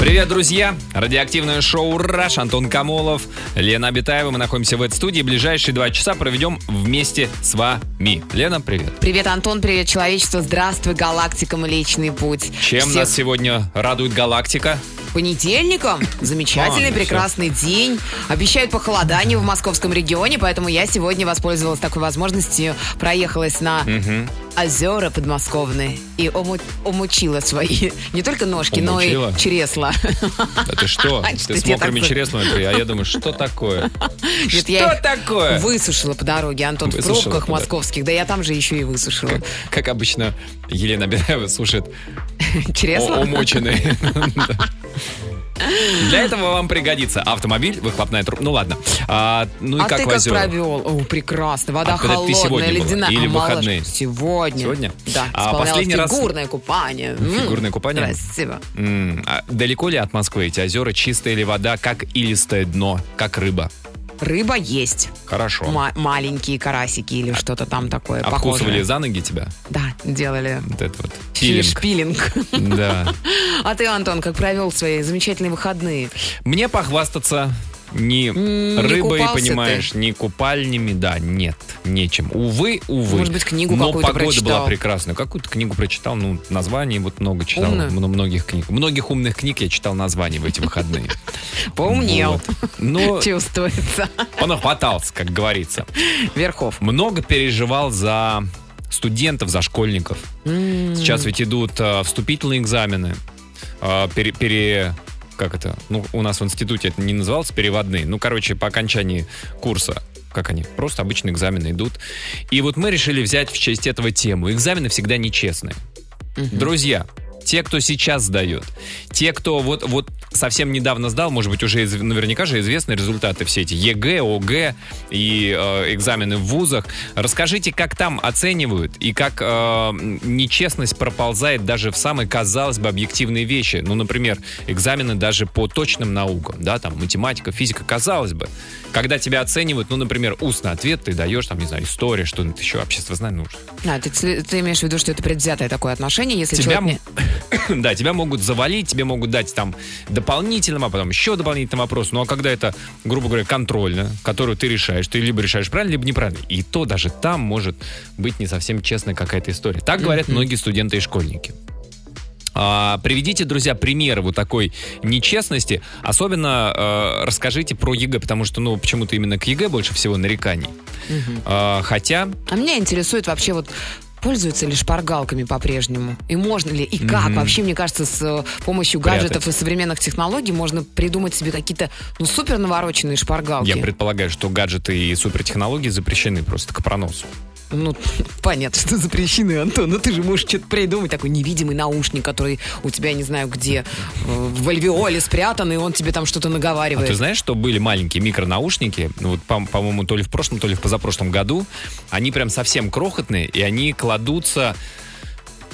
Привет, друзья! Радиоактивное шоу «Раш», Антон Камолов, Лена Абитаева. Мы находимся в этой студии. Ближайшие два часа проведем вместе с вами. Лена, привет. Привет, Антон, привет, человечество. Здравствуй, галактика Млечный Путь. Чем Всех нас сегодня радует галактика? Понедельником. Замечательный, А, прекрасный день. Обещают похолодание в московском регионе, поэтому я сегодня воспользовалась такой возможностью, проехалась на озера подмосковные и ому- умучила свои не только ножки, Умучила? но и чресла. Да ты что? Что Ты с мокрыми так- чреслами, а я думаю, что такое? Нет, Что я такое? Высушила по дороге, Антон, в пробках московских. Да я там же еще и высушила. Как, как обычно Елена Абитаева слушает Чресла? умоченные. Для этого вам пригодится автомобиль, выхлопная трубка. Ну ладно. А, ну и а как ты как озера? провел? О, прекрасно. Вода А когда ты холодная, сегодня была? ледяная. Или а выходные? Сегодня. Сегодня? Да. А последний раз- фигурное купание. Фигурное купание? Красиво. М, а далеко ли от Москвы эти озера? Чистая ли вода, как илистое дно, как рыба? Рыба есть. Хорошо. Ма- маленькие карасики или что-то там такое Обкусывали похожее. за ноги тебя? Да, делали Вот это вот. шпилинг. Пилинг. Да. А ты, Антон, как провел свои замечательные выходные? Мне похвастаться ни не рыбой, понимаешь, ни купальнями, да, нет, нечем. Увы, увы. Может быть, книгу Но какую-то погода прочитал? была прекрасная. Какую-то книгу прочитал, ну, название вот много читал. Умную? мно- Многих книг. Многих умных книг я читал названия в эти выходные. Поумнел. Ну, Чувствуется. понахватался, как говорится. Верхов. Много переживал за студентов, за школьников. Сейчас ведь идут э, вступительные экзамены. Э, пере, пере- Как это? Ну, у нас в институте это не называлось переводные. Ну, короче, по окончании курса как они? Просто обычные экзамены идут. И вот мы решили взять в честь этого тему. Экзамены всегда нечестные. Друзья, те, кто сейчас сдает, те, кто вот, вот совсем недавно сдал, может быть, уже из- наверняка же известны результаты все эти ЕГЭ, ОГЭ и э, экзамены в вузах. Расскажите, как там оценивают и как э, нечестность проползает даже в самые, казалось бы, объективные вещи. Ну, например, экзамены даже по точным наукам, да, там математика, физика, казалось бы. Когда тебя оценивают, ну, например, устный ответ ты даешь, там, не знаю, история, что-нибудь еще, обществознание, ну, А, ты, ты имеешь в виду, что это предвзятое такое отношение, если тебя, человек не- да, тебя могут завалить, тебе могут дать там дополнительным, а потом еще дополнительный вопрос. Ну а когда это, грубо говоря, контрольная, которую ты решаешь, ты либо решаешь правильно, либо неправильно. И то даже там может быть не совсем честная какая-то история. Так говорят многие студенты и школьники. А, приведите, друзья, примеры вот такой нечестности. Особенно э, расскажите про ЕГЭ, потому что, ну, почему-то именно к ЕГЭ больше всего нареканий. А, хотя, А меня интересует вообще вот Пользуются ли шпаргалками по-прежнему? И можно ли? И как? Вообще, мне кажется, с э, помощью Прятать. гаджетов и современных технологий можно придумать себе какие-то, ну, супер навороченные шпаргалки. я предполагаю, что гаджеты и супертехнологии запрещены просто к проносу. Ну, понятно, что запрещены, Антон, но ты же можешь что-то придумать. Такой невидимый наушник, который у тебя, не знаю где, э, в альвеоле спрятан, и он тебе там что-то А наговаривает. ты знаешь, что были маленькие микронаушники, ну, вот, по- по-моему, то ли в прошлом, то ли в позапрошлом году, они прям совсем крохотные, и они кладутся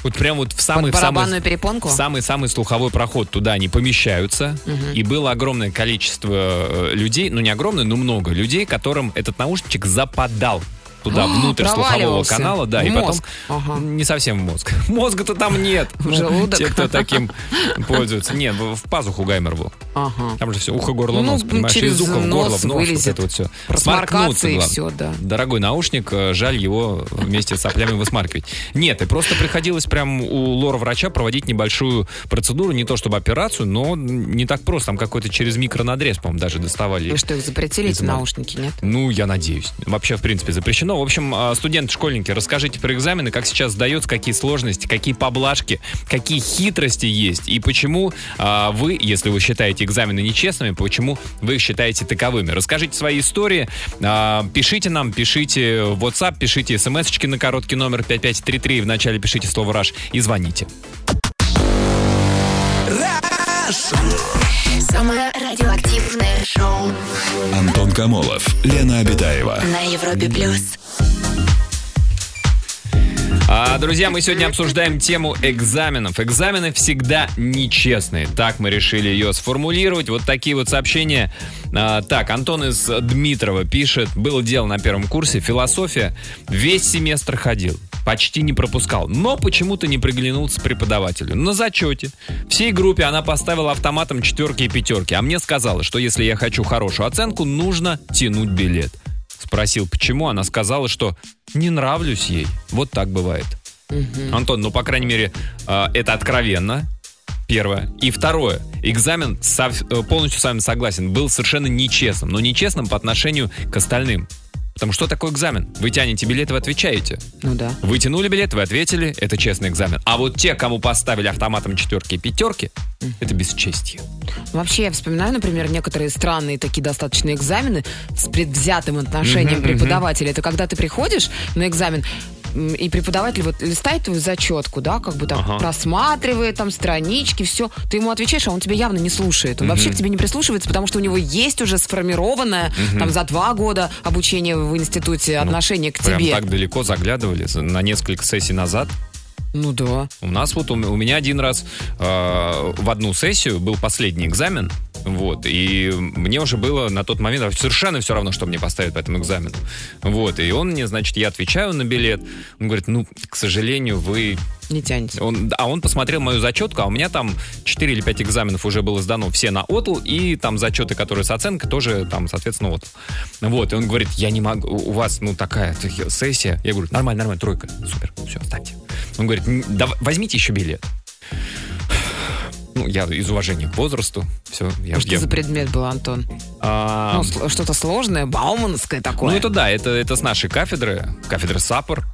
вот прям вот в самый Под самый, перепонку? в самый-самый слуховой проход. Туда они помещаются, и было огромное количество э, людей, ну не огромное, но много людей, которым этот наушничек западал туда, А, внутрь слухового канала, да, и потом не совсем в мозг. Мозга-то там нет. Те, кто таким пользуются. Нет, в пазуху Гаймер был. Ага. Там же все ухо, горло, Ну, нос, понимаешь, через из уха в горло, в нос, вылезет. вот это вот все. Просморкаться и все, да. Дорогой наушник, э, жаль его вместе с соплями высмаркивать. Нет, и просто приходилось прям у лора-врача проводить небольшую процедуру, не то чтобы операцию, но не так просто. Там какой-то через микронадрез, по-моему, даже доставали. Вы что, их запретили, эти наушники, нет? Ну, я надеюсь. Вообще, в принципе, запрещено. В общем, а, студенты, школьники, расскажите про экзамены, как сейчас сдается, какие сложности, какие поблажки, какие хитрости есть, и почему а, вы, если вы считаете экзамены нечестными, почему вы их считаете таковыми. Расскажите свои истории, а, пишите нам, пишите в WhatsApp, пишите смс-очки на короткий номер 5533, вначале пишите слово «Раш» и звоните. Самое радиоактивное шоу Антон Камолов, Лена Обитаева. на Европе плюс. А, друзья, мы сегодня обсуждаем тему экзаменов. Экзамены всегда нечестные. Так мы решили ее сформулировать. Вот такие вот сообщения. А, так, Антон из Дмитрова пишет. Было дело на первом курсе. Философия. Весь семестр ходил. Почти не пропускал. Но почему-то не приглянулся преподавателю. На зачете. Всей группе она поставила автоматом четверки и пятерки. А мне сказала, что если я хочу хорошую оценку, нужно тянуть билет. Спросил, почему, она сказала, что не нравлюсь ей. Вот так бывает. Антон, ну, по крайней мере, э, это откровенно. Первое. И второе. Экзамен, э, полностью с вами согласен, был совершенно нечестным. Но нечестным по отношению к остальным. Потому что такое экзамен? Вы тянете билет, вы отвечаете. Ну да. Вы тянули билет, вы ответили, это честный экзамен. А вот те, кому поставили автоматом четверки и пятерки, это бесчестье. Вообще, я вспоминаю, например, некоторые странные такие достаточно экзамены с предвзятым отношением мгм. преподавателя. Это когда ты приходишь на экзамен, и преподаватель вот листает твою зачетку, да, как бы там Ага. просматривает там странички, все. Ты ему отвечаешь, а он тебя явно не слушает. Он вообще к тебе не прислушивается, потому что у него есть уже сформированное там за два года обучения в институте отношение к Ну, Прям тебе. так далеко заглядывали за- на несколько сессий назад. Ну да. У нас вот, у, у меня один раз э, в одну сессию был последний экзамен, вот, и мне уже было на тот момент совершенно все равно, что мне поставят по этому экзамену. Вот, и он мне, значит, я отвечаю на билет, он говорит, ну, к сожалению, вы... Не тянете. Он, а он посмотрел мою зачетку, а у меня там 4 или 5 экзаменов уже было сдано, все на отл, и там зачеты, которые с оценкой, тоже там, соответственно, отл. Вот, и он говорит, я не могу, у вас, ну, такая сессия. Я говорю, нормально, нормально, тройка, супер, все, оставьте. Он говорит, «Н- дав- возьмите еще билет. Ну, я из уважения к возрасту, все. Я, что я- за предмет был, Антон? А, Ну, что-то сложное, бауманское такое. ну, это да, это, это с нашей кафедры, кафедры САПОР.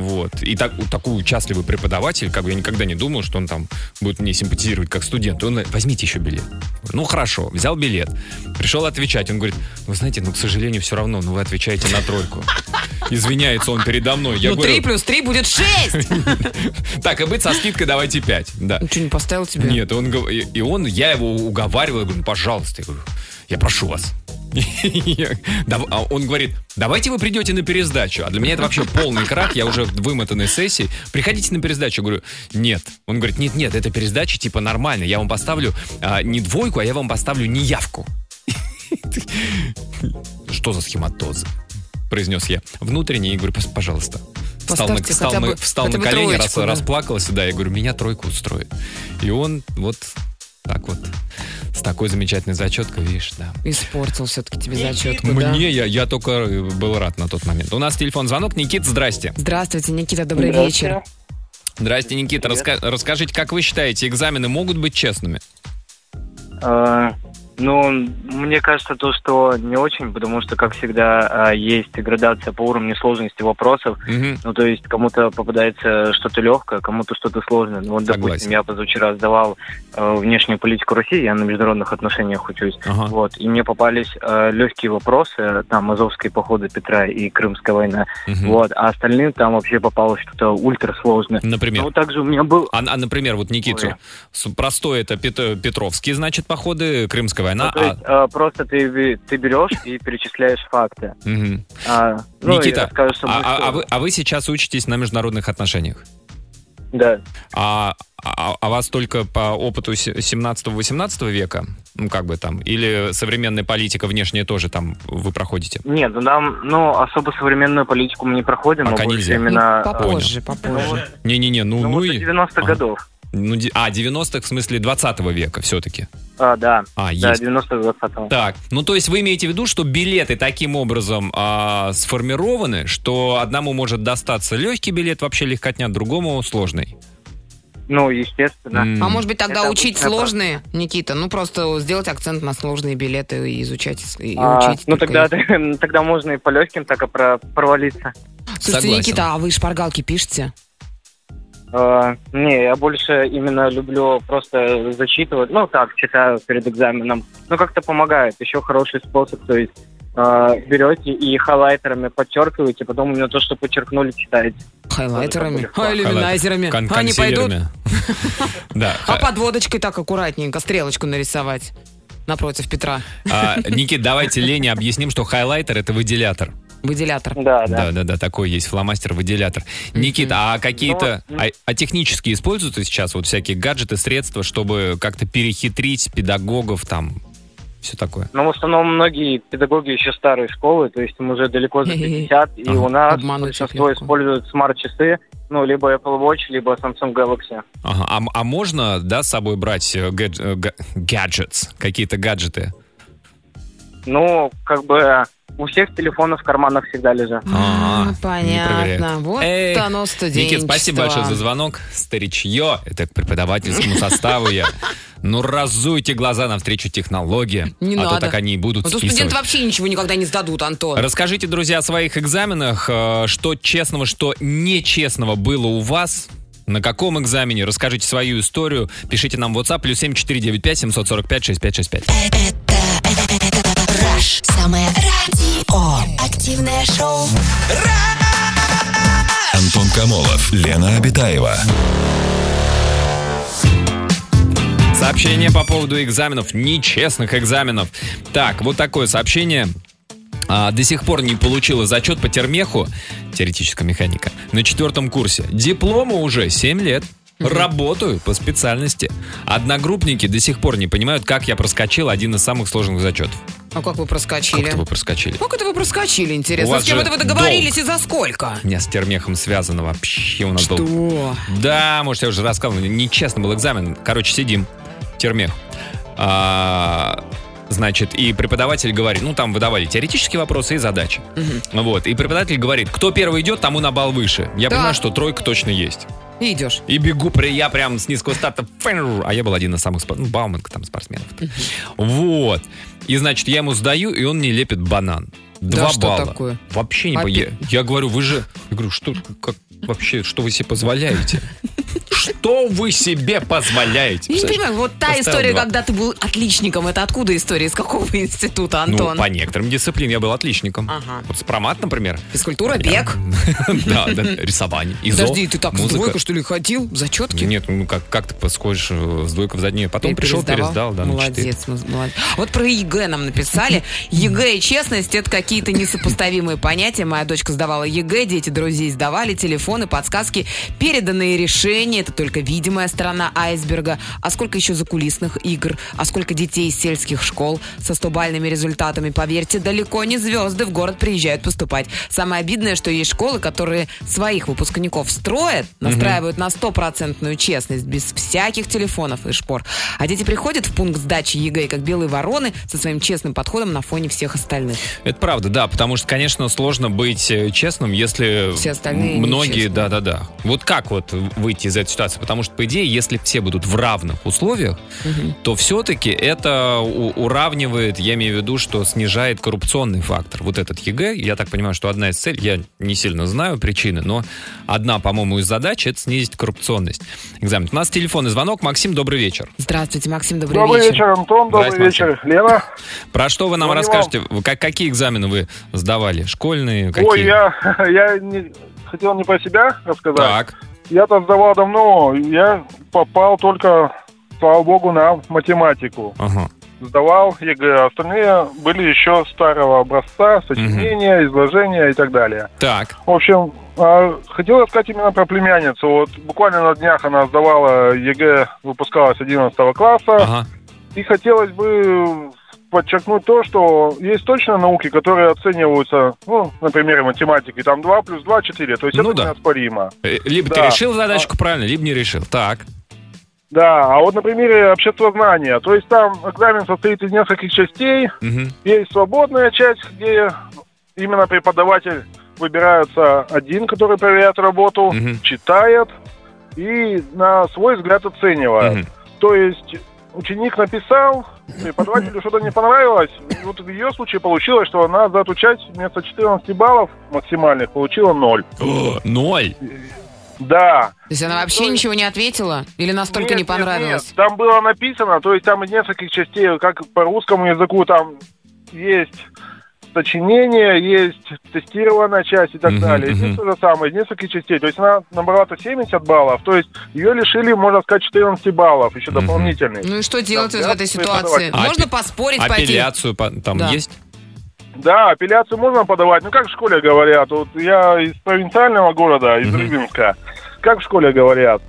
Вот. И так, такой участливый преподаватель, как бы я никогда не думал, что он там будет мне симпатизировать как студент. Он говорит, возьмите еще билет. Ну, хорошо, взял билет. Пришел отвечать. Он говорит, вы знаете, ну, к сожалению, все равно, ну, вы отвечаете на тройку. Извиняется он передо мной. Я ну, говорю, три плюс три будет шесть! так, и быть со скидкой давайте 5. Да. Ну, что, не поставил тебе? Нет, он, и он, я его уговаривал, я говорю, ну, пожалуйста, я говорю, я прошу вас. А Он говорит, давайте вы придете на пересдачу. А для меня это вообще полный крах, я уже в вымотанной сессии. Приходите на пересдачу. Я говорю, нет. Он говорит, нет, нет, это пересдача типа нормально. Я вам поставлю а, не двойку, а я вам поставлю неявку. Что за схематоз? Произнес я. Внутренне, я говорю, «Пос- пожалуйста. Встал на, встал бы- встал на колени, троечку, рас- да. расплакался, да, я говорю, меня тройку устроит. И он вот так вот, с такой замечательной зачеткой, видишь, да. Испортил все-таки тебе зачетку, да? Мне, я, я только э, был рад на тот момент. У нас телефон звонок. Никит, здрасте. Здравствуйте, Никита, добрый Здравствуйте. вечер. Здрасте, Никита. Раска- расскажите, как вы считаете, экзамены могут быть честными? А, Ну, мне кажется, то, что не очень, потому что, как всегда, а, есть градация по уровню сложности вопросов. Мгм. Ну, то есть кому-то попадается что-то легкое, кому-то что-то сложное. Ну, вот, Согласен. допустим, я позавчера сдавал э, внешнюю политику России, я на международных отношениях учусь. Ага. Вот, и мне попались легкие вопросы, там, Азовские походы Петра и Крымская война. Мгм. Вот, а остальным там вообще попалось что-то ультрасложное. Например? Ну, также у меня был... А, а, например, вот Никиту. Ой. Простой это Пет- Петровские, значит, походы, Крымская война. Ну, то есть, э, просто ты, ты берешь и перечисляешь факты. а, мгм. А, ну, Никита, расскажешь, что а, а- а вы, а вы сейчас учитесь на международных отношениях? Да. А, а, а вас только по опыту се- 17-18 века? Ну, как бы там. Или современная политика внешняя тоже там вы проходите? Нет, ну нам, ну, особо современную политику мы не проходим, Пока а больше нельзя. именно... Ну, а, попозже, попозже. Не-не-не, ну, Ну, ну вот и... до 90-х Ага. годов. Ну, а, 90-х, в смысле 20 века все-таки. А, да. А, Да, есть. 90-х, 20 Так, ну то есть вы имеете в виду, что билеты таким образом а, сформированы, что одному может достаться легкий билет, вообще легкотня, другому сложный? Ну, естественно. М. А может быть тогда Это учить сложные, Никита? Ну просто сделать акцент на сложные билеты и изучать и А, учить. ну, тогда, их. тогда можно и по легким так и про, провалиться. Слушайте, Согласен. Никита, а вы шпаргалки пишете? А, не, я больше именно люблю просто зачитывать. Ну, так, читаю перед экзаменом. Ну, как-то помогает. Еще хороший способ, то есть а, берете и хайлайтерами подчеркиваете, потом именно то, что подчеркнули, читаете. Хайлайтерами? А, иллюминайзерами? Кон- Они пойдут? Да. А подводочкой так аккуратненько стрелочку нарисовать напротив Петра. А, Никит, давайте Лене объясним, что хайлайтер — это выделятор. Выделятор. Да, да. Да, да, да, такой есть фломастер-выделятор. Никита, а какие-то, Ну, а, а технические используются сейчас вот всякие гаджеты, средства, чтобы как-то перехитрить педагогов там, все такое? Но в основном многие педагоги еще старой школы, то есть им уже далеко за 50, и Ага. у нас большинство используют смарт-часы, ну, либо Apple Watch, либо Samsung Galaxy. Ага, а, а можно, да, с собой брать э, э, га- гаджетс, какие-то гаджеты? Ну, как бы у всех телефоны в карманах всегда лежат. А, понятно. Вот Эх, оно студенчество. Никит, спасибо большое за звонок. Старичье, это к преподавательскому составу я. Ну, разуйте глаза навстречу технологиям. Не а надо. то так они и будут у списывать. студентов вообще ничего никогда не сдадут, Антон. Расскажите, друзья, о своих экзаменах. э, Что честного, что нечестного было у вас? На каком экзамене? Расскажите свою историю. Пишите нам в WhatsApp плюс 7495 745 6565. Это, это, Rush. Самое радио. Активное шоу. Антон Камолов, Лена Обитаева. Сообщение по поводу экзаменов, нечестных экзаменов. Так, вот такое сообщение. А, до сих пор не получила зачет по термеху, теоретическая механика, на четвертом курсе. Диплома уже 7 лет. Работаю по специальности. Одногруппники до сих пор не понимают, как я проскочил один из самых сложных зачетов. А как вы проскочили? Как это вы проскочили? Как это вы проскочили, интересно? С кем это вы договорились и за сколько? У меня с термехом связано вообще. У нас Что? Да, может, я уже рассказывал. Нечестно был экзамен. Короче, сидим. Термех. А, значит, и преподаватель говорит, ну, там выдавали теоретические вопросы и задачи. Вот. И преподаватель говорит, кто первый идет, тому на балл выше. Я Да. понимаю, что тройка точно есть. И идешь. И бегу, при- я прям с низкого старта, фэнр, а я был один из самых, спор- ну, Бауманка там спортсменов. Вот. И, значит, я ему сдаю, и он мне лепит банан. Да Два что балла. такое? Вообще не Опи-. Я, я говорю, вы же... Я говорю, что, как, вообще, что вы себе позволяете? Что вы себе позволяете? Я не понимаю, вот та Поставил история, два. когда ты был отличником, это откуда история? Из какого института, Антон? Ну, по некоторым дисциплинам я был отличником. Ага. Вот спромат, например. Физкультура, бег. Да, да, рисование. ИЗО, Подожди, ты так с двойкой, что ли, ходил? Зачетки? Нет, ну как, как ты подсходишь э, с двойкой в заднее? Потом пришел, пересдал, да. Молодец, ну, молодец. Вот про ЕГЭ нам написали. ЕГЭ и честность — это какие-то несопоставимые понятия. Моя дочка сдавала ЕГЭ, дети друзей сдавали, телефоны, подсказки, переданные решения — это только видимая сторона айсберга. А сколько еще закулисных игр? А сколько детей из сельских школ со 100-бальными результатами? Поверьте, далеко не звезды в город приезжают поступать. Самое обидное, что есть школы, которые своих выпускников строят, настраивают на стопроцентную честность, без всяких телефонов и шпор. А дети приходят в пункт сдачи ЕГЭ, как белые вороны, со своим честным подходом на фоне всех остальных. Это правда, да, потому что, конечно, сложно быть э, честным, если Все остальные многие, да-да-да. Вот как вот выйти из этой ситуации? Потому что, по идее, если все будут в равных условиях, то все-таки это у- уравнивает, я имею в виду, что снижает коррупционный фактор. Вот этот ЕГЭ, я так понимаю, что одна из целей, я не сильно знаю причины, но одна, по-моему, из задач это снизить коррупционность. Экзамен. У нас телефонный звонок. Максим, добрый вечер. Здравствуйте, Максим, добрый, Добрый вечер, Антон. Добрый вечер, Лена. Про что вы нам Звоню расскажете? Как- какие экзамены вы сдавали? Школьные? Какие? Ой, я, я не- хотел не про себя рассказать. Так. Я-то сдавал давно. Я попал только, слава богу, на математику. Ага. Сдавал ЕГЭ. Остальные были еще старого образца, сочинения, изложения и так далее. Так. В общем, а, хотел рассказать именно про племянницу. Вот буквально на днях она сдавала ЕГЭ, выпускалась 11 класса. Ага. И хотелось бы подчеркнуть то, что есть точные науки, которые оцениваются, ну, на примере математики, там 2 плюс 2 4, то есть Ну это да. неоспоримо. Э, Либо ты Да. решил задачку правильно, либо не решил. Так. Да, а вот на примере обществознания, то есть там экзамен состоит из нескольких частей, Мгм. есть свободная часть, где именно преподаватель выбирается один, который проверяет работу, Мгм. читает и на свой взгляд оценивает. Мгм. То есть ученик написал, преподавателю что-то не понравилось. И Вот в ее случае получилось, что она за эту часть вместо 14 баллов максимальных получила 0. О, Ноль. Да. То есть она вообще Ну, ничего не ответила? Или настолько Нет, не нет, понравилось? нет. Там было написано, то есть там из нескольких частей, как по русскому языку, там есть сочинение, есть тестированная часть и так Мгм, далее. Мгм. Здесь то же самое, из нескольких частей. То есть она набрала-то 70 баллов, то есть ее лишили, можно сказать, 14 баллов, еще Мгм. дополнительных. Ну и что делать Да, в этой ситуации? А Можно поспорить, пойти? Апелляцию по- там Да. есть? Да, апелляцию можно подавать. Ну, как в школе говорят, вот я из провинциального города, из Рыбинска, как в школе говорят,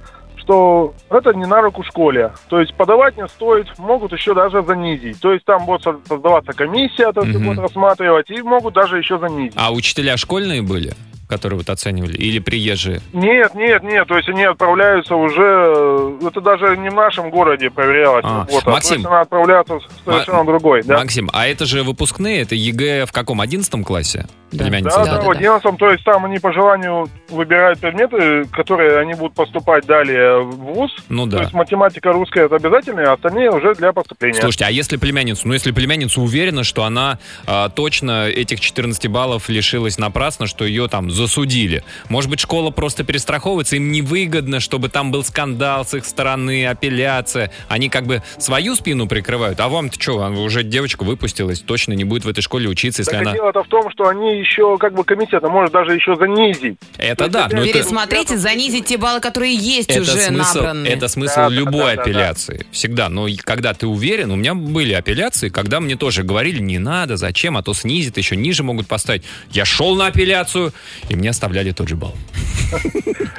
что это не на руку школе. То есть подавать не стоит, могут еще даже занизить. То есть там будет со- создаваться комиссия, то есть Мгм. будет рассматривать, и могут даже еще занизить. А учителя школьные были, которые вот оценивали, или приезжие? Нет, нет, нет, то есть они отправляются уже, э, это даже не в нашем городе проверялось. А, работа. Максим. То есть она отправляется совершенно другой, да? Максим, а это же выпускные, это ЕГЭ в каком, одиннадцатом классе? Да. Племянница Да, да, да, в да. 11 то есть там они по желанию выбирают предметы, которые они будут поступать далее в ВУЗ. Ну То да. есть математика русская это обязательно, а остальные уже для поступления. Слушайте, а если племянницу? Ну, если племянница уверена, что она а, точно этих 14 баллов лишилась напрасно, что ее там засудили. Может быть, школа просто перестраховывается, им невыгодно, чтобы там был скандал с их стороны, апелляция. Они как бы свою спину прикрывают. А вам-то что, уже девочка выпустилась, точно не будет в этой школе учиться, если Так и она... дело-то в том, что они еще, как бы это может даже еще занизить. Это да, но это... Пересмотреть и занизить те баллы, которые есть Это уже смысл, набраны. это смысл Да, да, любой да, да, да. апелляции. Всегда. Но когда ты уверен, у меня были апелляции, когда мне тоже говорили, не надо, зачем, а то снизит, еще ниже могут поставить. Я шел на апелляцию, и мне оставляли тот же балл.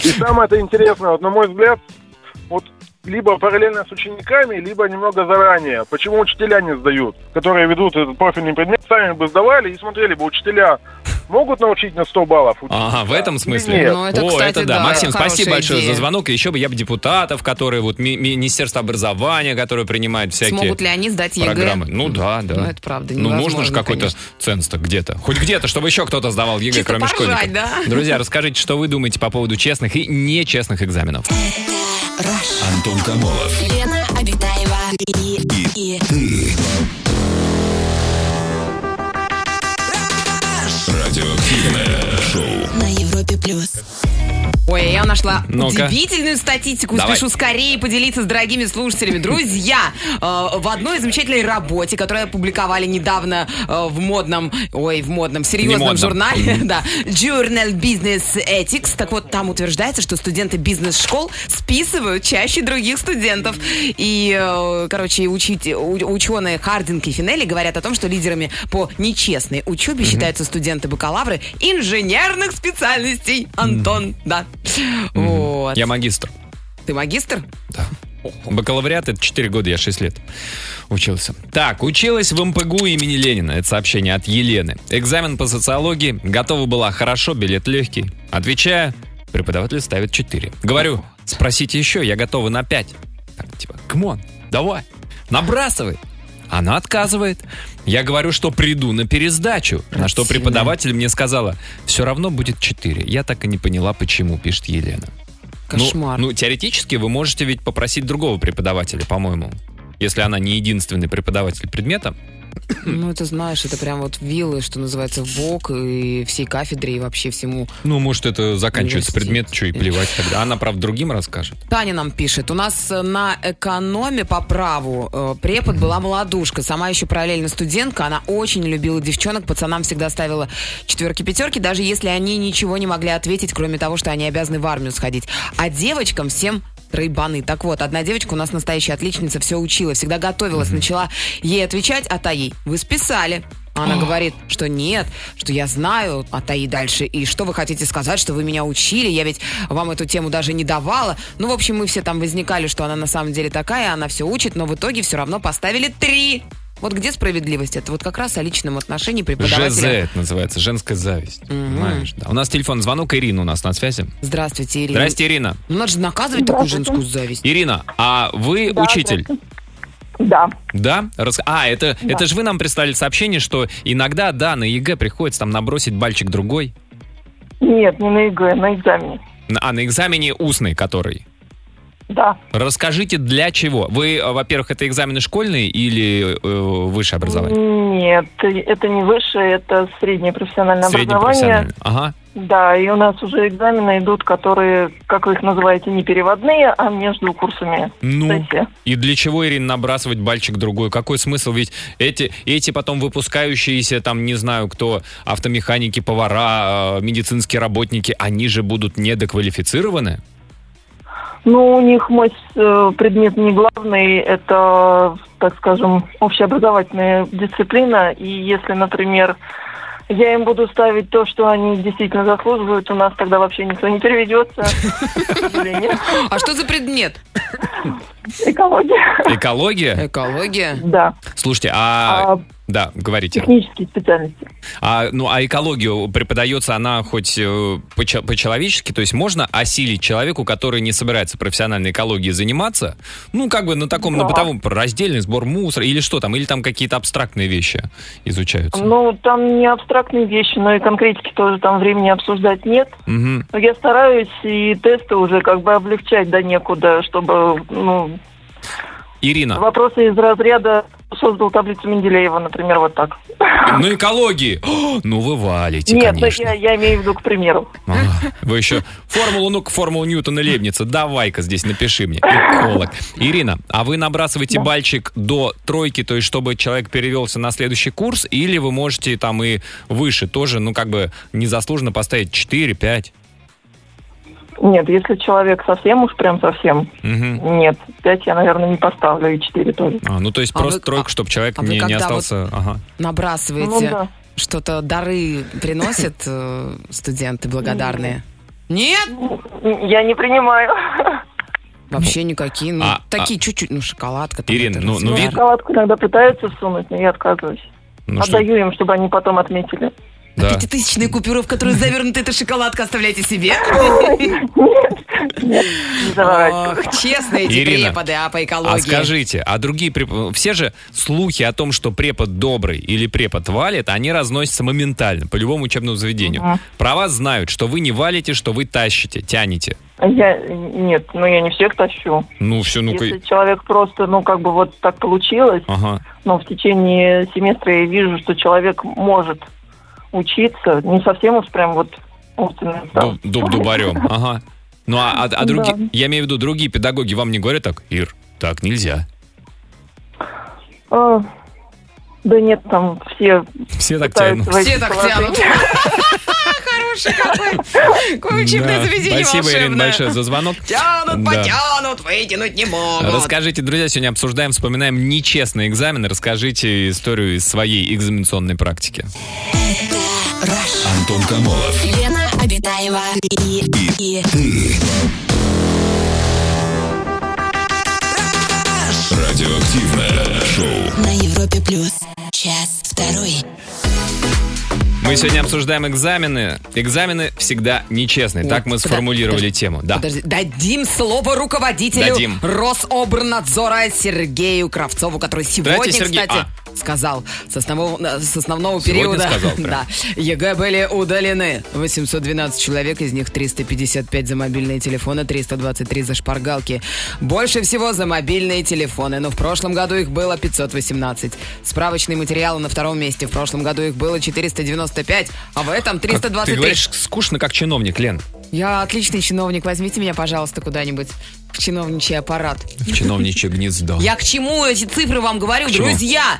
И самое это интересное, вот на мой взгляд, вот либо параллельно с учениками, либо немного заранее. Почему учителя не сдают, которые ведут этот профильный предмет, сами бы сдавали и смотрели бы, учителя могут научить на 100 баллов? ученика Ага, в этом смысле. нет? Ну, это, О, кстати, это да. да, Максим, спасибо большое идея. за звонок. И еще бы я бы депутатов, которые вот ми- Министерство образования, которые принимают всякие Смогут ли они сдать ЕГЭ? программы. Ну да, да. Ну, это правда Ну, нужно же какой-то ценз-то где-то. Хоть где-то, чтобы еще кто-то сдавал ЕГЭ, Чисто кроме поржать, школьников. да? Друзья, расскажите, что вы думаете по поводу честных и нечестных экзаменов. Антон Камолов. Лена Абитаева и, и, Радиоактивное шоу. на. Ой, я нашла Ну-ка. удивительную статистику. Давай. Спешу скорее поделиться с дорогими слушателями. Друзья, э, в одной замечательной работе, которую опубликовали недавно э, в модном, ой, в модном, серьезном модном. журнале, да, Journal Business Ethics. Так вот, там утверждается, что студенты бизнес-школ списывают чаще других студентов. И, э, короче, учить, ученые Хардинг и Финелли говорят о том, что лидерами по нечестной учебе считаются студенты-бакалавры инженерных специальностей. Антон, да. Вот. Я магистр. Ты магистр? Бакалавриат это 4 года, я 6 лет учился. Так, училась в МПГУ имени Ленина. Это сообщение от Елены. Экзамен по социологии. Готова была хорошо, билет легкий. Отвечаю, преподаватель ставит 4. Говорю, спросите еще, я готова на 5. Так, типа, come on, давай, набрасывай. Она отказывает. Я говорю, что приду на пересдачу. На что преподаватель мне сказала, все равно будет 4. Я так и не поняла, почему, пишет Елена. Ну, Кошмар. Ну, теоретически вы можете ведь попросить другого преподавателя, по-моему. Если она не единственный преподаватель предмета. Ну, это знаешь, это прям вот виллы, что называется, в бок и всей кафедре и вообще всему. Ну, может, это заканчивается предмет, что и плевать тогда. Она, правда, другим расскажет. Таня нам пишет, у нас э, на экономе по праву э, препод была молодушка, сама еще параллельно студентка, она очень любила девчонок, пацанам всегда ставила четверки-пятерки, даже если они ничего не могли ответить, кроме того, что они обязаны в армию сходить. А девочкам всем тройбаны. Так вот, одна девочка у нас настоящая отличница, все учила, всегда готовилась, начала ей отвечать, а та ей, вы списали. Она говорит, что нет, что я знаю, а та и дальше. И что вы хотите сказать, что вы меня учили? Я ведь вам эту тему даже не давала. Ну, в общем, мы все там возникали, что она на самом деле такая, она все учит, но в итоге все равно поставили три. Вот где справедливость? Это вот как раз о личном отношении ЖЗ преподавателя. это называется, женская зависть. Понимаешь, да. У нас телефон звонок, Ирина у нас на связи. Здравствуйте, Ирина. Здрасте, Ирина. Ну, надо же наказывать такую женскую зависть. Ирина, а вы Да, учитель? Да, Да? Рас- А, это, это же вы нам прислали сообщение, что иногда, да, на ЕГЭ приходится там набросить бальчик другой. нет, не на ЕГЭ, на экзамене. А на экзамене устный который. Да, Расскажите, для чего? Вы, э, во-первых, это экзамены школьные или э, высшее образование? нет, это не высшее, это среднее профессиональное Среднее образование. профессиональное. Ага. Да, и у нас уже экзамены идут, которые, как вы их называете, не переводные, а между курсами. Ну, и для чего, Ирина, набрасывать бальчик другой? Какой смысл? Ведь эти, эти потом выпускающиеся, там, не знаю кто, автомеханики, повара, э, медицинские работники, они же будут недоквалифицированы? Ну, у них мой э, предмет не главный, это так скажем, общеобразовательная дисциплина. И если, например, я им буду ставить то, что они действительно заслуживают, у нас тогда вообще никто не переведется. А что за предмет? Экология. Экология? Экология. Да. Слушайте, а... Да, говорите. технические специальности. А, ну, а экологию преподается она хоть э, по-чел- по-человечески? То есть можно осилить человеку, который не собирается профессиональной экологией заниматься? Ну, как бы на таком, на Да. бытовом раздельный сбор мусора или что там? Или там какие-то абстрактные вещи изучаются? Ну, там не абстрактные вещи, но и конкретики тоже там времени обсуждать нет. Мгм. Но я стараюсь и тесты уже как бы облегчать до некуда, чтобы, ну, Ирина, вопросы из разряда создал таблицу Менделеева, например, вот так. ну экологии! О, ну вы валите, Нет, ну, конечно. я, я имею в виду, к примеру. Ага, Вы еще формулу, ну-ка, формулу Ньютона Лебница, давай-ка здесь напиши мне, эколог. Ирина, а вы набрасываете бальчик до тройки, то есть чтобы человек перевелся на следующий курс, или вы можете там и выше тоже, ну как бы незаслуженно поставить 4, 5? Нет, если человек совсем уж прям совсем, Мгм. нет, пять я, наверное, не поставлю, и четыре тоже. А, ну то есть А просто вы- тройка, а- чтобы человек а вы не, не остался... Ага. Набрасываете Ну да. что-то, дары приносят э, студенты благодарные? Нет? Я не принимаю. Вообще никакие. Ну, а- такие чуть-чуть, ну, шоколадка. там Ирина, ну- ну, вид- Шоколадку иногда пытаются всунуть, но я отказываюсь. Ну, что- Отдаю им, чтобы они потом отметили. Да. Пятитысячные купюры, в которые завернута эта шоколадка, оставляйте себе. Не заворачиваю. Ох, честные эти Ирина, преподы, а по экологии. А скажите, а другие преп- все же слухи о том, что препод добрый или препод валит, они разносятся моментально по любому учебному заведению. Мгм. Про вас знают, что вы не валите, что вы тащите, тянете. Я, нет, ну я не всех тащу. Ну все, ну-ка. Если человек просто, ну как бы вот так получилось, Ага. но в течение семестра я вижу, что человек может учиться, не совсем уж прям вот Дуб, дуб дубарем. Ага. Ну а, а, а другие, Да. я имею в виду, другие педагоги вам не говорят так, Ир, так нельзя. А, да нет, там все Все так тянут. Все так тянут. Хороший какой. Какое учебное заведение Спасибо, Ирина, большое за звонок. Тянут, потянут, вытянуть не могут. Расскажите, друзья, сегодня обсуждаем, вспоминаем нечестные экзамены. Расскажите историю из своей экзаменационной практики. Антон Камолов. Лена Обитаева и, и Радиоактивное шоу. на Европе плюс. Час второй. Мы сегодня обсуждаем экзамены. Экзамены всегда нечестные. Нет, так мы подо- сформулировали подожди, тему. Да. Подожди, дадим слово руководителю Дадим. Рособрнадзора Сергею Кравцову, который сегодня, Сергей. кстати, А. сказал с основного, с основного Сегодня периода. сказал прям. да, ЕГЭ были удалены. 812 человек, из них 355 за мобильные телефоны, 323 за шпаргалки. Больше всего за мобильные телефоны, но в прошлом году их было 518. Справочные материалы на втором месте. В прошлом году их было 495, а в этом Как- Ты 323. говоришь скучно, как чиновник, Лен. Я отличный чиновник. Возьмите меня, пожалуйста, куда-нибудь в чиновничий аппарат. В чиновничье гнездо. Я к чему эти цифры вам говорю, друзья?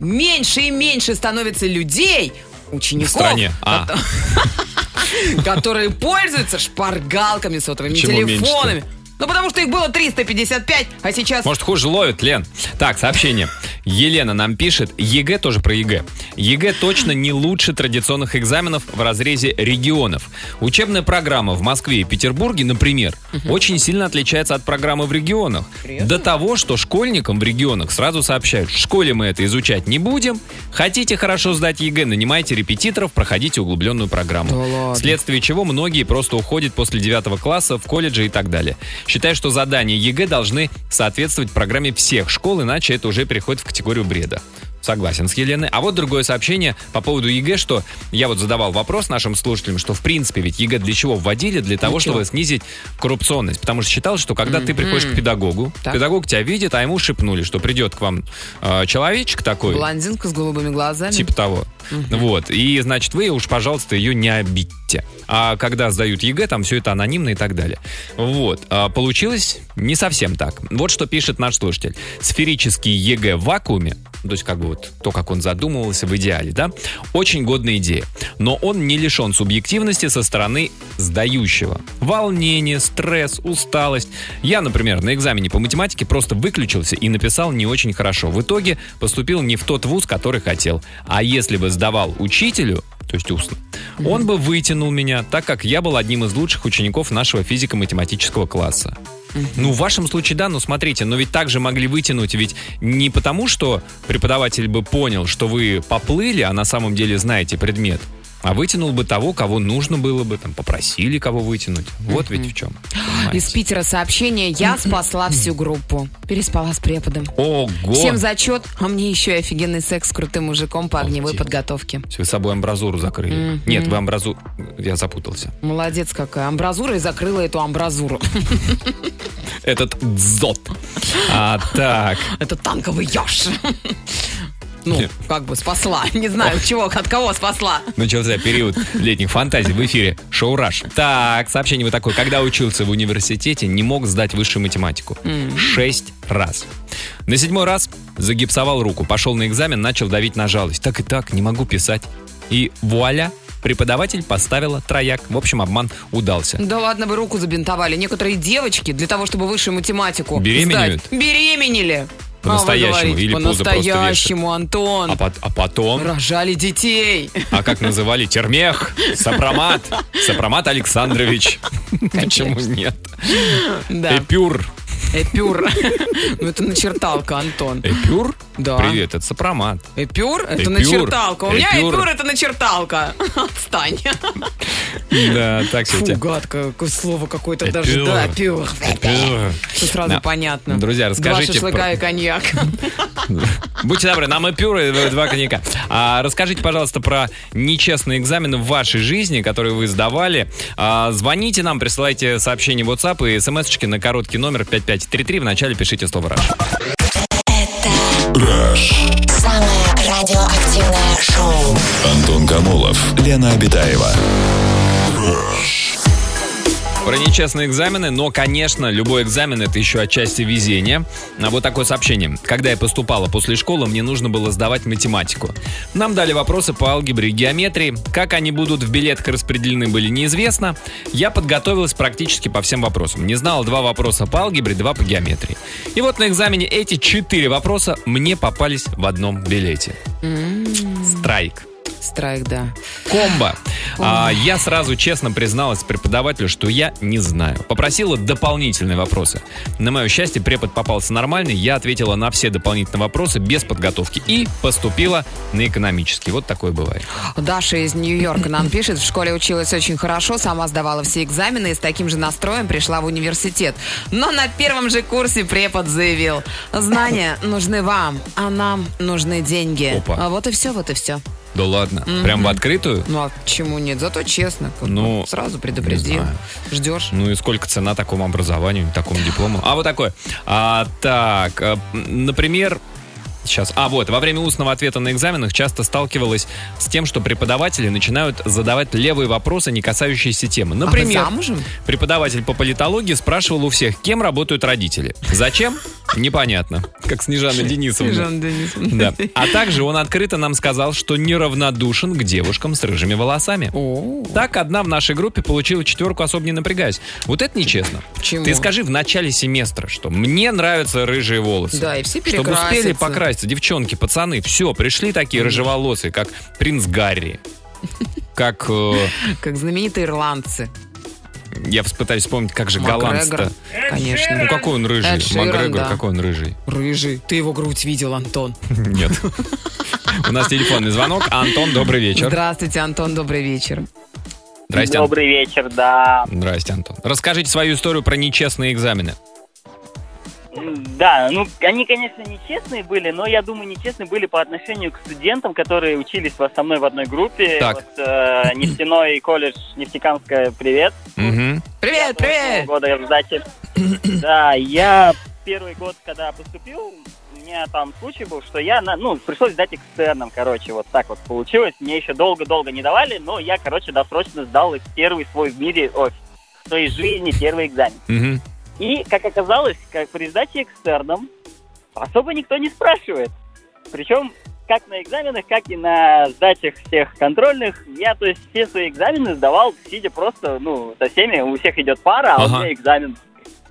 Меньше и меньше становится людей, учеников, В стране. А. кото- которые пользуются шпаргалками, сотовыми телефонами. Ну, потому что их было 355, а сейчас... Может, хуже ловит, Лен? Так, сообщение. Елена нам пишет, ЕГЭ тоже про ЕГЭ. ЕГЭ точно не лучше традиционных экзаменов в разрезе регионов. Учебная программа в Москве и Петербурге, например, очень сильно отличается от программы в регионах. До того, что школьникам в регионах сразу сообщают, в школе мы это изучать не будем, хотите хорошо сдать ЕГЭ, нанимайте репетиторов, проходите углубленную программу. Да ладно. Вследствие чего многие просто уходят после 9 класса в колледже и так далее. Считаю, что задания ЕГЭ должны соответствовать программе всех школ, иначе это уже переходит в категорию бреда. Согласен с Еленой. А вот другое сообщение по поводу ЕГЭ, что я вот задавал вопрос нашим слушателям, что в принципе ведь ЕГЭ для чего вводили? Для того, чего? чтобы снизить коррупционность. Потому что считалось, что когда ты приходишь к педагогу, Так. педагог тебя видит, а ему шепнули, что придет к вам э, человечек такой, Блондинка с голубыми глазами. типа того. Вот. И, значит, вы уж, пожалуйста, ее не обидьте. Ритте. А когда сдают ЕГЭ, там все это анонимно и так далее. Вот. А получилось не совсем так. Вот что пишет наш слушатель. Сферический ЕГЭ в вакууме, то есть как бы вот то, как он задумывался в идеале, да, очень годная идея. Но он не лишен субъективности со стороны сдающего. Волнение, стресс, усталость. Я, например, на экзамене по математике просто выключился и написал не очень хорошо. В итоге поступил не в тот вуз, который хотел. А если бы сдавал учителю, то есть устно, он бы вытянул меня, так как я был одним из лучших учеников нашего физико-математического класса. Ну, в вашем случае, да, но смотрите, но ведь также могли вытянуть, ведь не потому, что преподаватель бы понял, что вы поплыли, а на самом деле знаете предмет, а вытянул бы того, кого нужно было бы, там, попросили кого вытянуть. Вот ведь в чем. понимаете. Из Питера сообщение. Я спасла всю группу. Переспала с преподом. Ого! Всем зачет, а мне еще и офигенный секс с крутым мужиком по огневой Обалдеть. подготовке. Вы с собой амбразуру закрыли. Мгм. Нет, вы амбразуру... Я запутался. Молодец какая. Амбразура и закрыла эту амбразуру. Этот дзот. А, так. Это танковый еж. Ну, как бы спасла. Не знаю, чего, от кого спасла. Начался период летних фантазий в эфире Шоу Раш. Так, сообщение вот такое. Когда учился в университете, не мог сдать высшую математику. Шесть раз. На седьмой раз загипсовал руку, пошел на экзамен, начал давить на жалость. Так и так, не могу писать. И вуаля, преподаватель поставила трояк. В общем, обман удался. Да ладно, вы руку забинтовали. Некоторые девочки для того, чтобы высшую математику Беременеют? сдать, беременели. По-настоящему А или пузо просто По-настоящему, Антон. А, пот- а потом, Рожали детей. а как называли, термех, сопромат, сопромат Александрович. Почему нет? Эпюр. Эпюр. Ну, это начерталка, Антон. Эпюр? Да. Привет, это сопромат. Эпюр? Это начерталка. У меня Эпюр. это начерталка. Отстань. Да, так Фу, себе. гадко. Какое слово какое-то даже. Да, эпюр. Что сразу понятно. Друзья, расскажите Два шашлыка и коньяк. Будьте добры, нам эпюр и два коньяка. А, расскажите, пожалуйста, про нечестные экзамены в вашей жизни, которые вы сдавали. А, звоните нам, присылайте сообщение в WhatsApp и смс-очки на короткий номер 5533. Вначале пишите слово «Раш». Самое радиоактивное шоу. Антон Камолов, Лена Обитаева. Про нечестные экзамены, но, конечно, любой экзамен это еще отчасти везение. А вот такое сообщение. Когда я поступала после школы, мне нужно было сдавать математику. Нам дали вопросы по алгебре и геометрии. Как они будут в билетах распределены, были неизвестно. Я подготовилась практически по всем вопросам. Не знала два вопроса по алгебре, два по геометрии. И вот на экзамене эти четыре вопроса мне попались в одном билете. Страйк. Страйк, да. Комбо. А, я сразу честно призналась преподавателю, что я не знаю. Попросила дополнительные вопросы. На мое счастье, препод попался нормальный. Я ответила на все дополнительные вопросы без подготовки и поступила на экономический. Вот такое бывает. Даша из Нью-Йорка нам пишет, в школе училась очень хорошо, сама сдавала все экзамены и с таким же настроем пришла в университет. Но на первом же курсе препод заявил, знания нужны вам, а нам нужны деньги. Опа. А вот и все, вот и все. Да ладно. Прям в открытую? Ну а почему нет? Зато честно. как. Ну, сразу предупредил. Ждешь? Ну и сколько цена такому образованию, такому диплому? А вот такое. А, так, м, например, сейчас. А вот, во время устного ответа на экзаменах часто сталкивалась с тем, что преподаватели начинают задавать левые вопросы, не касающиеся темы. А Например, замужем? преподаватель по политологии спрашивал у всех, кем работают родители. Зачем? Непонятно. Как Снежана Денисовна. Снежана Денисовна. Да. А также он открыто нам сказал, что неравнодушен к девушкам с рыжими волосами. О, Так одна в нашей группе получила четверку, особо не напрягаясь. Вот это нечестно. Почему? Ты скажи в начале семестра, что мне нравятся рыжие волосы. Да, и все Чтобы успели перекрасятся. Покраситься. Девчонки, пацаны, все, пришли такие рыжеволосые, как принц Гарри. Как, э, как знаменитые ирландцы. я пытаюсь вспомнить, как же голландцы конечно. Ну какой он рыжий? Эд Ширан, Макгрегор, да. какой он рыжий? Рыжий. Ты его грудь видел, Антон. Нет. У нас телефонный звонок. Антон, добрый вечер. Здравствуйте, Антон, добрый вечер. Здрасте. Добрый вечер, да. Здрасте, Антон. Расскажите свою историю про нечестные экзамены. Да, ну, они, конечно, нечестные были, но, я думаю, нечестные были по отношению к студентам, которые учились со мной в одной группе. Так. Вот, э, нефтяной колледж Нефтекамская, привет. Мгм. Привет, привет! года я в сдаче. Да, я первый год, когда поступил, меня там случай был, что я, ну, пришлось сдать экстерном, короче, вот так вот получилось. Мне еще долго-долго не давали, но я, короче, досрочно сдал их первый свой в мире, ой, в своей жизни первый экзамен. Мгм. И, как оказалось, как при сдаче экстерном особо никто не спрашивает. Причем как на экзаменах, как и на сдачах всех контрольных, я, то есть, все свои экзамены сдавал, сидя просто, ну, со всеми, у всех идет пара, а Ага. у меня экзамен.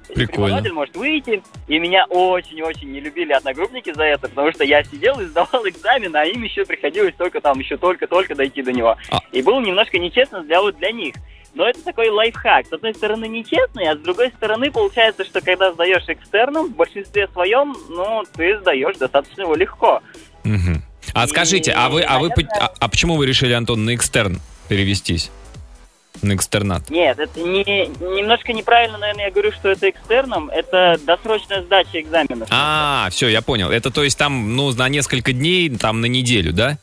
Прикольно. Преподаватель может выйти, и меня очень-очень не любили одногруппники за это, потому что я сидел и сдавал экзамен, а им еще приходилось только там, еще только-только дойти до него. А. И было немножко нечестно для, вот для них. Но это такой лайфхак. С одной стороны нечестный, а с другой стороны получается, что когда сдаешь экстерном, в большинстве своем, ну, ты сдаешь достаточно его легко. Мгм. А И, скажите, а вы, а вы, а, а почему вы решили, Антон, на экстерн перевестись? На экстернат? Нет, это не, немножко неправильно, наверное, я говорю, что это экстерном, это досрочная сдача экзаменов. А, все, я понял. Это то есть там, ну, на несколько дней, там на неделю, да?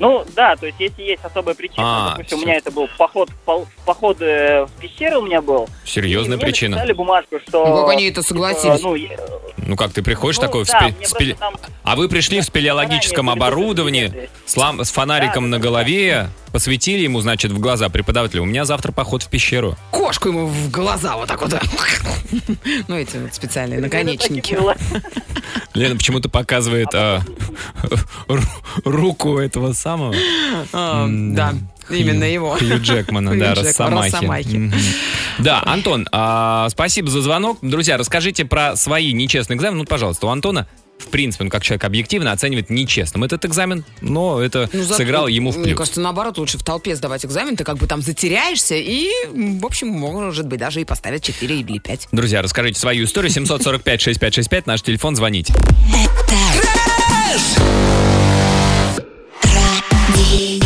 Ну, да, то есть если есть особая причина, А, допустим, всё. у меня это был поход, в пол- поход э, в пещеру у меня был. Серьезная И мне причина. написали бумажку, что... Ну, как они это согласились? типа, ну, я- Ну как, ты приходишь ну, такой в да, спе- мне в просто спеле- там- А вы пришли в спелеологическом оборудовании, с, лам- с фонариком Да, на да, голове, посветили ему, значит, в глаза преподавателю. У меня завтра поход в пещеру. Кошку ему в глаза вот так вот. Ну, эти вот специальные наконечники. Лена почему-то показывает а, ру- руку этого самого. Да, именно его. Хью Джекмана, да, Росомахи. Росомахи. Да, Антон, а, спасибо за звонок. Друзья, расскажите про свои нечестные экзамены. Ну, пожалуйста, у Антона, в принципе, он как человек объективно оценивает нечестным этот экзамен, но это Ну, зато, сыграло ему в Мне плюс. кажется, наоборот, лучше в толпе сдавать экзамен, ты как бы там затеряешься и, в общем, может быть, даже и поставят 4 или 5. Друзья, расскажите свою историю. 745-6565, наш телефон, звоните. Радио.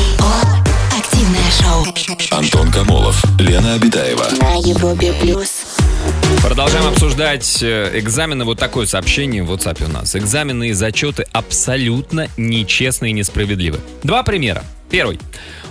Активное шоу. Антон Камолов, Лена Обитаева. На Европе плюс. Продолжаем обсуждать э, экзамены. Вот такое сообщение в WhatsApp у нас. Экзамены и зачеты абсолютно нечестны и несправедливы. Два примера. Первый.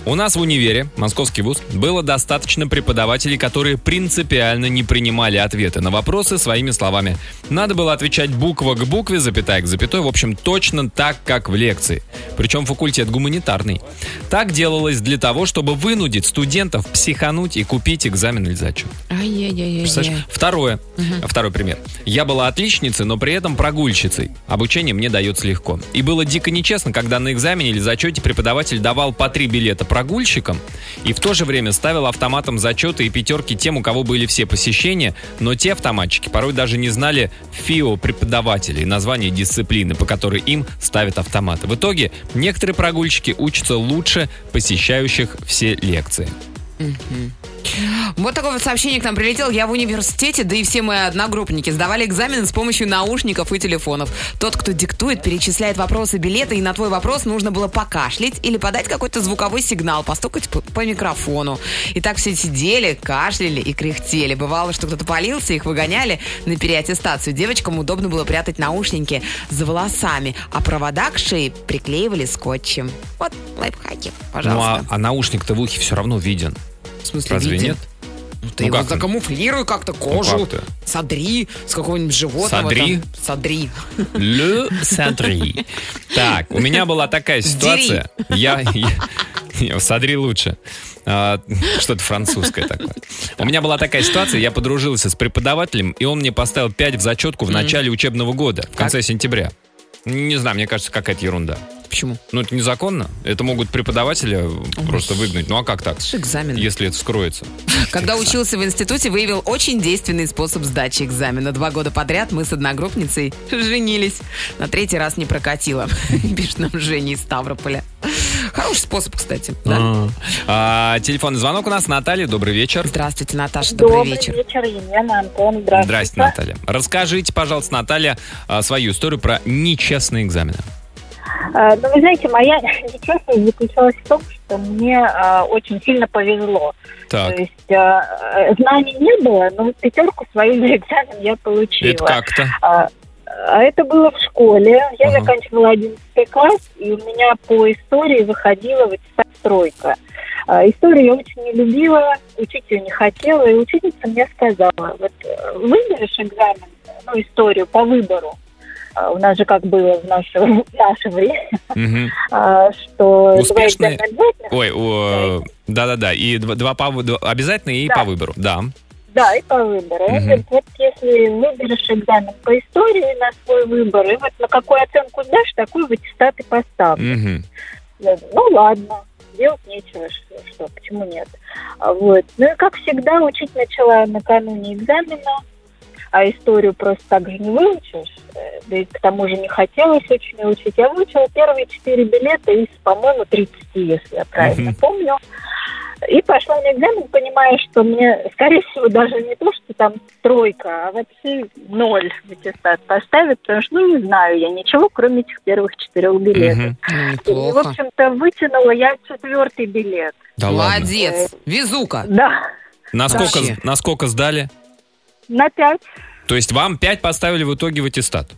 У нас в универе, московский вуз, было достаточно преподавателей, которые принципиально не принимали ответы на вопросы своими словами. Надо было отвечать буква к букве, запятая к запятой, в общем, точно так, как в лекции. Причем факультет гуманитарный. Так делалось для того, чтобы вынудить студентов психануть и купить экзамен или зачет. Ай-яй-яй-яй. Представляешь? Второе. Второй пример. Я была отличницей, но при этом прогульщицей. Обучение мне дается легко. И было дико нечестно, когда на экзамене или зачете преподаватель давал по три билета прогульщикам и в то же время ставил автоматом зачеты и пятерки тем, у кого были все посещения, но те автоматчики порой даже не знали ФИО преподавателей, название дисциплины, по которой им ставят автоматы. В итоге некоторые прогульщики учатся лучше посещающих все лекции. Вот такое вот сообщение к нам прилетело. Я в университете, да и все мои одногруппники сдавали экзамены с помощью наушников и телефонов. Тот, кто диктует, перечисляет вопросы билета, и на твой вопрос нужно было покашлять или подать какой-то звуковой сигнал, постукать по, по микрофону. И так все сидели, кашляли и кряхтели. Бывало, что кто-то полился, их выгоняли на переаттестацию. Девочкам удобно было прятать наушники за волосами, а провода к шее приклеивали скотчем. Вот лайфхаки, Ну пожалуйста. а, а наушник-то в ухе все равно виден. В смысле, Разве виден? нет? Ну, ты Ну, его как закамуфлируй как-то кожу, как-то. содри с какого-нибудь животного. Содри? там. Содри. Le Садри. Так, у меня была такая ситуация. Я, я- Садри лучше. А, Что-то французское такое. У меня была такая ситуация, я подружился с преподавателем, и он мне поставил 5 в зачетку в начале учебного года, в конце сентября. Не знаю, мне кажется, какая-то ерунда. Почему? Ну, это незаконно. Это могут преподавателя просто выгнать. Ну, а как так? Экзамен. Если это вскроется. Когда учился в институте, выявил очень действенный способ сдачи экзамена. Два года подряд мы с одногруппницей женились. На третий раз не прокатило. Пишет нам Женя из Ставрополя. Хороший способ, кстати. да? А, телефонный звонок у нас. Наталья, добрый вечер. Здравствуйте, Наташа, добрый, вечер. Елена, Антон, здравствуйте. Здрасте, Наталья. Расскажите, пожалуйста, Наталья, а, свою историю про нечестные экзамены. А, Ну, вы знаете, моя нечестность заключалась в том, что мне а, очень сильно повезло. Так, То есть а, э, знаний не было, но пятерку свою на экзамен я получила. это как-то. А, это было в школе. Я Ага. заканчивала 11 класс, и у меня по истории выходила в аттестат тройка. А, Историю я очень не любила, учить ее не хотела, и учительница мне сказала, вот э, выберешь экзамен, ну, историю по выбору, У нас же как было в наше, в наше время, а, что два Успешные- Ой, о, да-да-да, и два, два по, вы- обязательно и Да. по выбору, да. да, и по выбору. Мгм. говорит, вот если выберешь экзамен по истории на свой выбор, и вот на какую оценку сдашь, такой в аттестат и поставлю. Я говорю, ну ладно, делать нечего, что, что, почему нет. А Вот. Ну и как всегда, учить начала накануне экзамена, а историю просто так же не выучишь, э, да и к тому же не хотелось очень ее учить. Я выучила первые четыре билета из, по-моему, 30, если я правильно Мгм. помню. И пошла на экзамен, понимая, что мне, скорее всего, даже не то, что там тройка, а вообще ноль в аттестат поставят, потому что, ну, не знаю я ничего, кроме этих первых четырех билетов. Ну, И, в общем-то, вытянула я четвертый билет. Да. Молодец. Везука. Да, Насколько, насколько сдали? На пять. То есть вам 5 поставили в итоге в аттестат?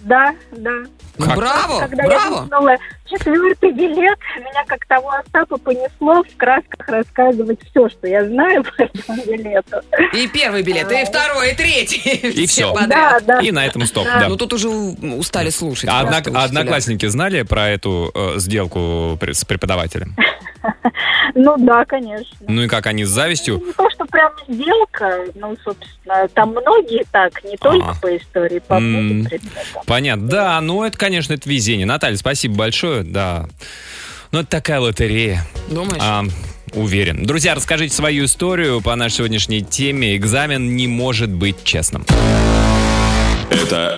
Да, да. Ну, Как? браво, Когда я браво. Четвертый билет, меня как того Остапа понесло в красках рассказывать все, что я знаю по этому билету. И первый билет, и второй, и третий. И всё. Да, да. И на этом стоп, Да. да. Ну тут уже устали слушать. А учителя. одноклассники знали про эту э, сделку с преподавателем? Ну да, конечно. Ну и как они с завистью? Не то, что прям сделка, ну, собственно, там многие так, не только А. по истории, по многим М. предметам. Понятно. Да, ну это, конечно, это везение. Наталья, спасибо большое. Да. Ну, это такая лотерея. Думаешь? А, уверен. Друзья, расскажите свою историю по нашей сегодняшней теме. Экзамен не может быть честным. Это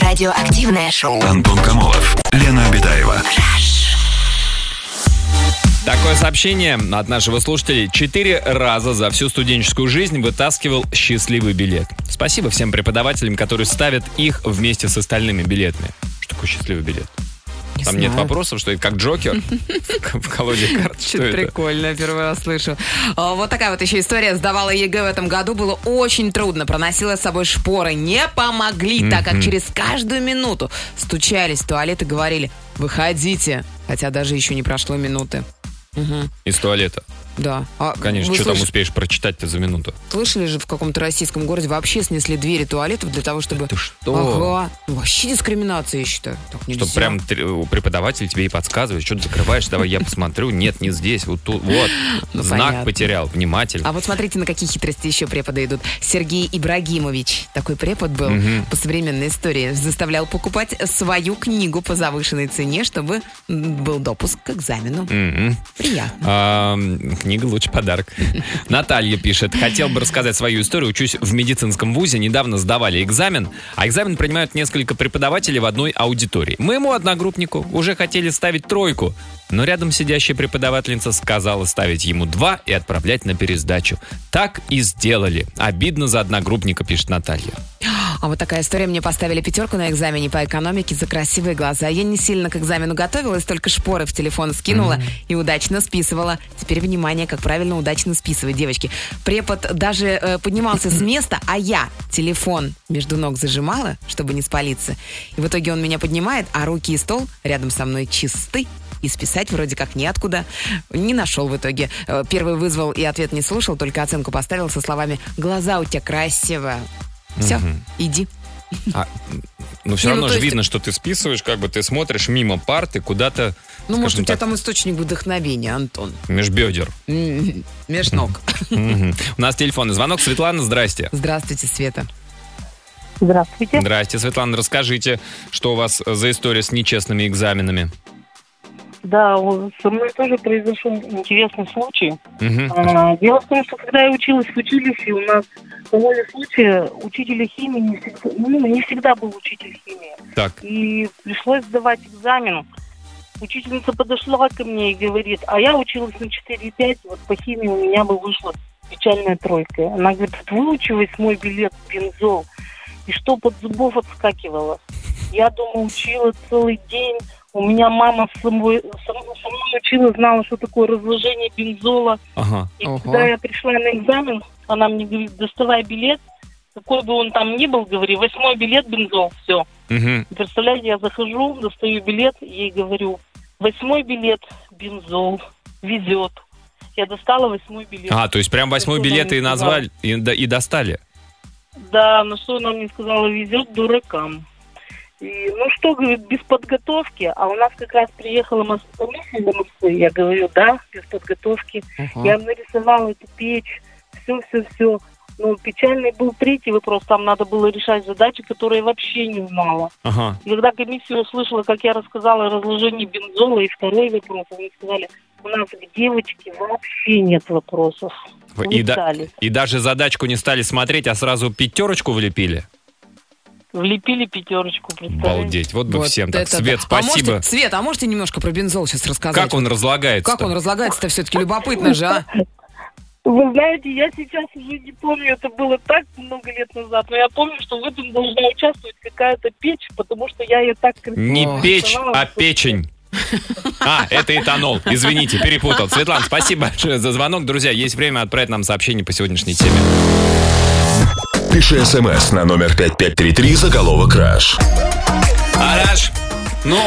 Радиоактивное шоу. Антон Камолов, Лена Обитаева. Такое сообщение от нашего слушателя. Четыре раза за всю студенческую жизнь вытаскивал счастливый билет. Спасибо всем преподавателям, которые ставят их вместе с остальными билетами. Что такое счастливый билет? Не Там нет знаю. вопросов, что это как Джокер в колоде карт. Что это? прикольно, я первый раз слышу. А, Вот такая вот еще история. Сдавала ЕГЭ в этом году. Было очень трудно. Проносила с собой шпоры. Не помогли, так как через каждую минуту стучались в туалет и говорили «Выходите». Хотя даже еще не прошло минуты. Мгм. Из туалета. Да. А Конечно, что там слыш- успеешь прочитать-то за минуту? Слышали же, в каком-то российском городе вообще снесли двери туалетов для того, чтобы... Ты что? Ага. Вообще дискриминация, я считаю. Так нельзя. Чтобы прям преподаватель тебе и подсказывает, что ты закрываешь, давай я посмотрю. Нет, не здесь, вот тут, вот. Ну, Знак понятно. потерял, вниматель. А вот смотрите, на какие хитрости еще преподы идут. Сергей Ибрагимович, такой препод был Мгм. по современной истории, заставлял покупать свою книгу по завышенной цене, чтобы был допуск к экзамену. Приятно. А, книга лучше подарок. Наталья пишет. Хотел бы рассказать свою историю. Учусь в медицинском вузе. Недавно сдавали экзамен. А экзамен принимают несколько преподавателей в одной аудитории. Моему одногруппнику уже хотели ставить тройку. Но рядом сидящая преподавательница сказала ставить ему два и отправлять на пересдачу. Так и сделали. Обидно за одногруппника, пишет Наталья. А вот такая история. Мне поставили пятерку на экзамене по экономике за красивые глаза. Я не сильно к экзамену готовилась, только шпоры в телефон скинула и удачно списывала. Теперь внимание, как правильно удачно списывать, девочки. Препод даже э, поднимался с места, а я телефон между ног зажимала, чтобы не спалиться. И в итоге он меня поднимает, а руки и стол рядом со мной чисты. И списать вроде как неоткуда. Не нашел в итоге. Э, Первый вызвал и ответ не слушал, только оценку поставил со словами «Глаза у тебя красивые». Все, Мгм. иди. А, ну, все Не, ну, равно то же есть- видно, что ты списываешь, как бы ты смотришь мимо парты куда-то, Ну, может, у тебя так, там источник вдохновения, Антон. межбедер. М, Меж ног. Мгм. У нас телефонный звонок. Светлана, здрасте. Здравствуйте, Света. Здравствуйте. Здрасте, Светлана, расскажите, что у вас за история с нечестными экзаменами? Да, со мной тоже произошел интересный случай. А, Дело в том, что когда я училась в училище, у нас по воле случая учителя химии не всегда, ну, не всегда был учитель химии. Так, И пришлось сдавать экзамен. Учительница подошла ко мне и говорит, а я училась на 4,5, вот по химии у меня бы вышла печальная тройка. Она говорит, выучивай мой билет бензол. И что под зубов отскакивало. Я дома учила целый день. У меня мама с собой, со мной со мной учила, знала, что такое разложение бензола. ага. И Ого. когда я пришла на экзамен, она мне говорит, доставай билет, какой бы он там ни был, говори, восьмой билет бензол, все. Мгм. Представляете, я захожу, достаю билет, ей говорю, восьмой билет бензол везет. Я достала восьмой билет. А, то есть прям восьмой билет и назвали, и, и достали? Да, но что она мне сказала, везет дуракам. И, ну что, говорит, без подготовки, а у нас как раз приехала комиссия до Москвы, я говорю, да, без подготовки. Ага. Я нарисовала эту печь, все-все-все. Но печальный был третий вопрос, там надо было решать задачи, которые я вообще не знала. Ага. И когда комиссия услышала, как я рассказала о разложении бензола, и второй вопрос, они сказали, у нас к девочке вообще нет вопросов. И, да- и даже задачку не стали смотреть, а сразу пятерочку влепили. Влепили пятерочку, представляете? Балдеть. Вот бы Вот всем так. это Свет, спасибо. А можете, Свет, а можете немножко про бензол сейчас рассказать? Как он разлагается? Как он разлагается-то все-таки любопытно же, а? Вы знаете, я сейчас уже не помню, это было так много лет назад, но я помню, что в этом должна участвовать какая-то печь, потому что я ее так красиво Не печь, а что- печень. А, это этанол. Извините, перепутал. Светлана, спасибо большое за звонок. Друзья, есть время отправить нам сообщение по сегодняшней теме. Пиши смс на номер 5533 заголовок «Краш». Араш, ну,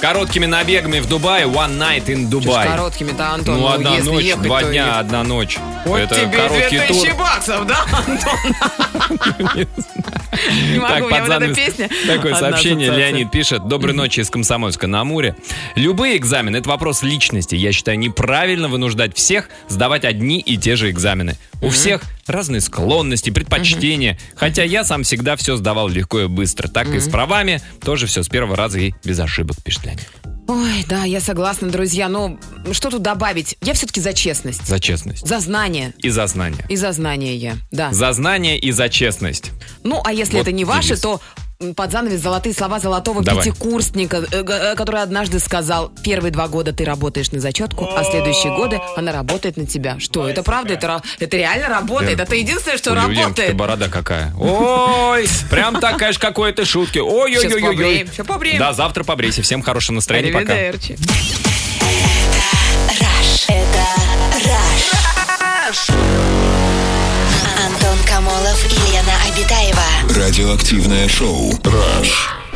короткими набегами в Дубае, one night in Чё ж Dubai. короткими-то, Антон, Ну, одна если ночь, ехать, два то дня, ехать. одна ночь. Вот это тебе короткий 2000 тур. баксов, да, Антон? Не могу, Так, у меня вот эта песня. Такое Одна сообщение ассоциация. Леонид пишет. Доброй ночи из Комсомольска на Амуре. Любые экзамены – это вопрос личности. Я считаю, неправильно вынуждать всех сдавать одни и те же экзамены. У всех разные склонности, предпочтения. Хотя я сам всегда все сдавал легко и быстро. Так и с правами тоже все с первого раза и без ошибок, пишет Леонид. Ой, да, я согласна, друзья. Но что тут добавить? Я все-таки за честность. За честность. За знание. И за знание. И за знание я, да. За знание и за честность. Ну, а если Вот это не ваше, девиз. то м, под занавес золотые слова золотого Давай. пятикурсника, э, э, который однажды сказал, первые два года ты работаешь на зачетку, а следующие годы она работает на тебя. Что, это правда? Это, это реально работает? Да. Это единственное, что работает? борода какая. Ой, прям такая же какой-то шутки. Ой-ой-ой-ой. Сейчас побреем. Да, завтра побрейся. Всем хорошего настроения. Пока. Это Раш. Антон Камолов и Лена. Радиоактивное шоу «Раш».